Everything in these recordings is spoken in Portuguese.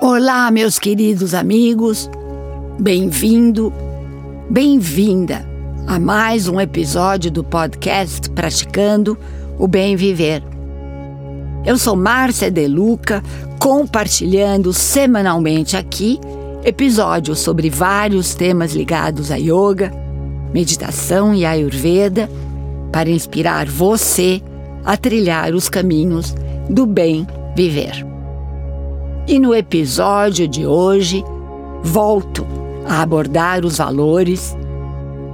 Olá, meus queridos amigos, bem-vindo, bem-vinda a mais um episódio do podcast Praticando o Bem Viver. Eu sou Márcia Deluca, compartilhando semanalmente aqui episódios sobre vários temas ligados a yoga, meditação e ayurveda para inspirar você a trilhar os caminhos do bem viver. E no episódio de hoje, volto a abordar os valores,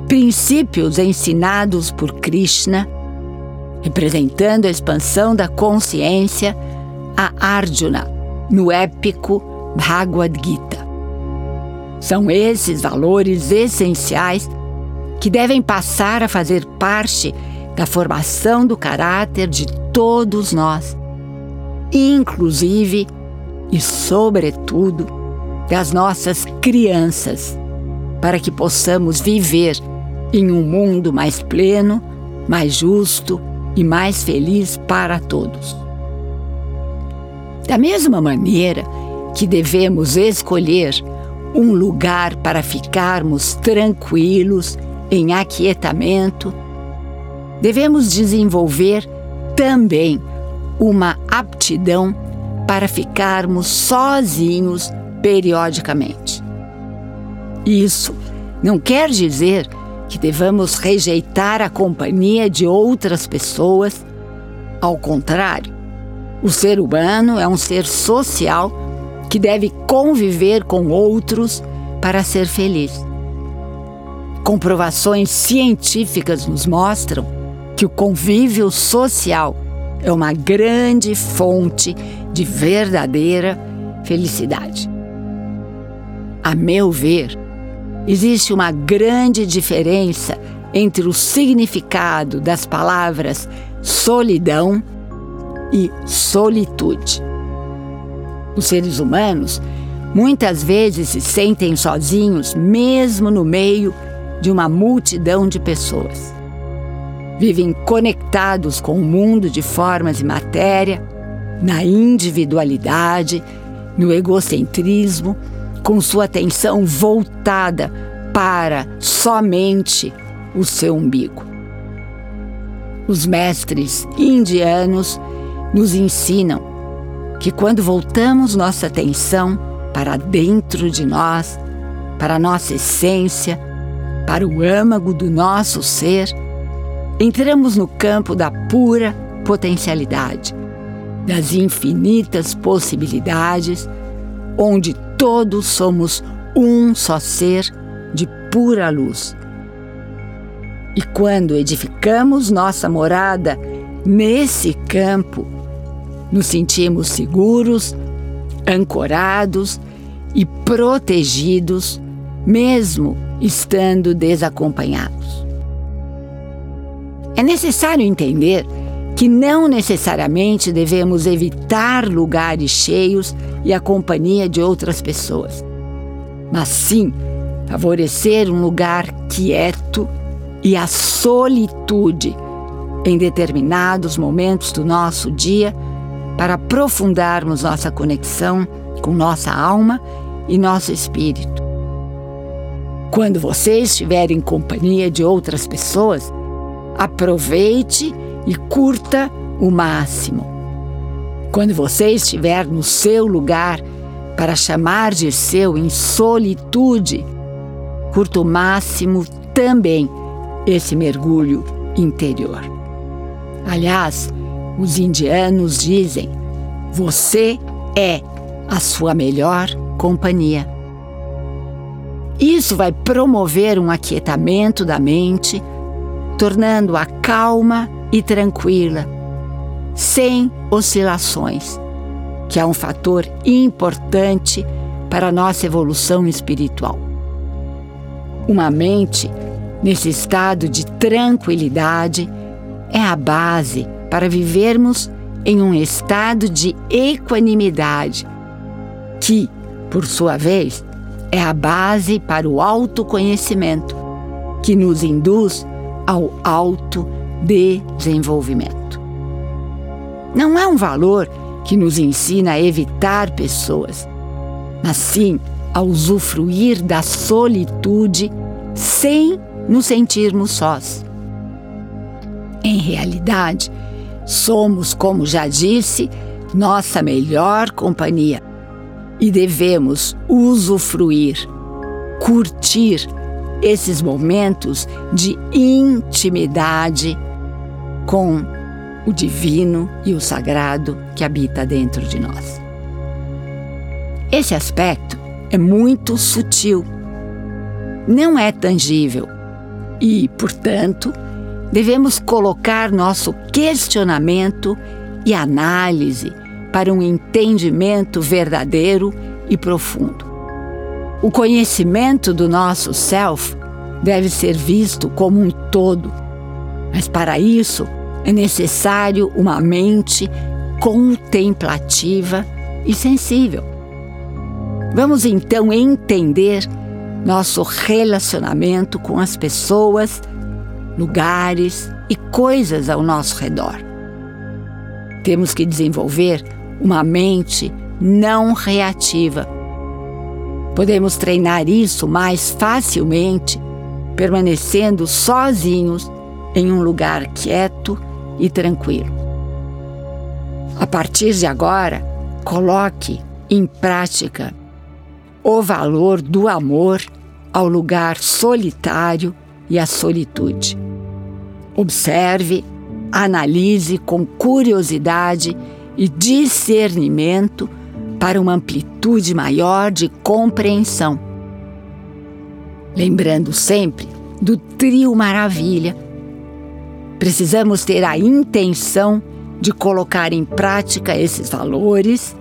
princípios ensinados por Krishna, representando a expansão da consciência a Arjuna no épico Bhagavad Gita. São esses valores essenciais que devem passar a fazer parte da formação do caráter de todos nós, inclusive e, sobretudo, das nossas crianças, para que possamos viver em um mundo mais pleno, mais justo e mais feliz para todos. Da mesma maneira que devemos escolher um lugar para ficarmos tranquilos, em aquietamento, devemos desenvolver também uma aptidão para ficarmos sozinhos periodicamente. Isso não quer dizer que devamos rejeitar a companhia de outras pessoas. Ao contrário, o ser humano é um ser social que deve conviver com outros para ser feliz. Comprovações científicas nos mostram que o convívio social é uma grande fonte de verdadeira felicidade. A meu ver, existe uma grande diferença entre o significado das palavras solidão e solitude. Os seres humanos muitas vezes se sentem sozinhos, mesmo no meio de uma multidão de pessoas vivem conectados com o mundo de formas e matéria, na individualidade, no egocentrismo, com sua atenção voltada para somente o seu umbigo. Os mestres indianos nos ensinam que quando voltamos nossa atenção para dentro de nós, para nossa essência, para o âmago do nosso ser, entramos no campo da pura potencialidade, das infinitas possibilidades, onde todos somos um só ser de pura luz. E quando edificamos nossa morada nesse campo, nos sentimos seguros, ancorados e protegidos, mesmo estando desacompanhados. É necessário entender que não necessariamente devemos evitar lugares cheios e a companhia de outras pessoas, mas sim favorecer um lugar quieto e a solitude em determinados momentos do nosso dia para aprofundarmos nossa conexão com nossa alma e nosso espírito. Quando você estiver em companhia de outras pessoas, aproveite e curta o máximo. Quando você estiver no seu lugar para chamar de seu em solitude, curta o máximo também esse mergulho interior. Aliás, os indianos dizem: você é a sua melhor companhia. Isso vai promover um aquietamento da mente tornando-a calma e tranquila, sem oscilações, que é um fator importante para a nossa evolução espiritual. Uma mente nesse estado de tranquilidade é a base para vivermos em um estado de equanimidade, que, por sua vez, é a base para o autoconhecimento, que nos induz ao autodesenvolvimento. Não é um valor que nos ensina a evitar pessoas, mas sim a usufruir da solitude sem nos sentirmos sós. Em realidade, somos, como já disse, nossa melhor companhia e devemos usufruir, curtir esses momentos de intimidade com o divino e o sagrado que habita dentro de nós. Esse aspecto é muito sutil, não é tangível e, portanto, devemos colocar nosso questionamento e análise para um entendimento verdadeiro e profundo. O conhecimento do nosso self deve ser visto como um todo, mas para isso é necessário uma mente contemplativa e sensível. Vamos então entender nosso relacionamento com as pessoas, lugares e coisas ao nosso redor. Temos que desenvolver uma mente não reativa. Podemos treinar isso mais facilmente permanecendo sozinhos em um lugar quieto e tranquilo. A partir de agora, coloque em prática o valor do amor ao lugar solitário e à solitude. Observe, analise com curiosidade e discernimento para uma amplitude maior de compreensão. Lembrando sempre do trio maravilha, precisamos ter a intenção de colocar em prática esses valores,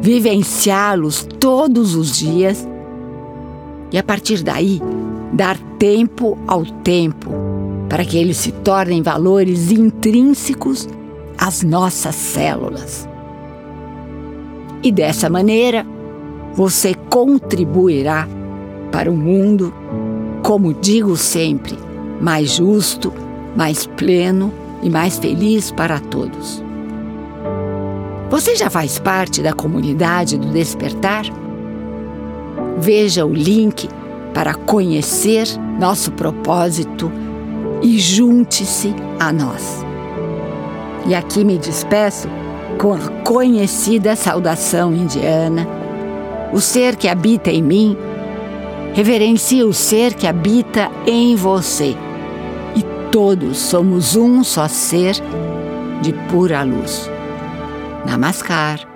vivenciá-los todos os dias e, a partir daí, dar tempo ao tempo para que eles se tornem valores intrínsecos as nossas células. E dessa maneira, você contribuirá para o mundo, como digo sempre, mais justo, mais pleno e mais feliz para todos. Você já faz parte da comunidade do Despertar? Veja o link para conhecer nosso propósito e junte-se a nós. E aqui me despeço com a conhecida saudação indiana. O ser que habita em mim reverencia o ser que habita em você. E todos somos um só ser de pura luz. Namaskar.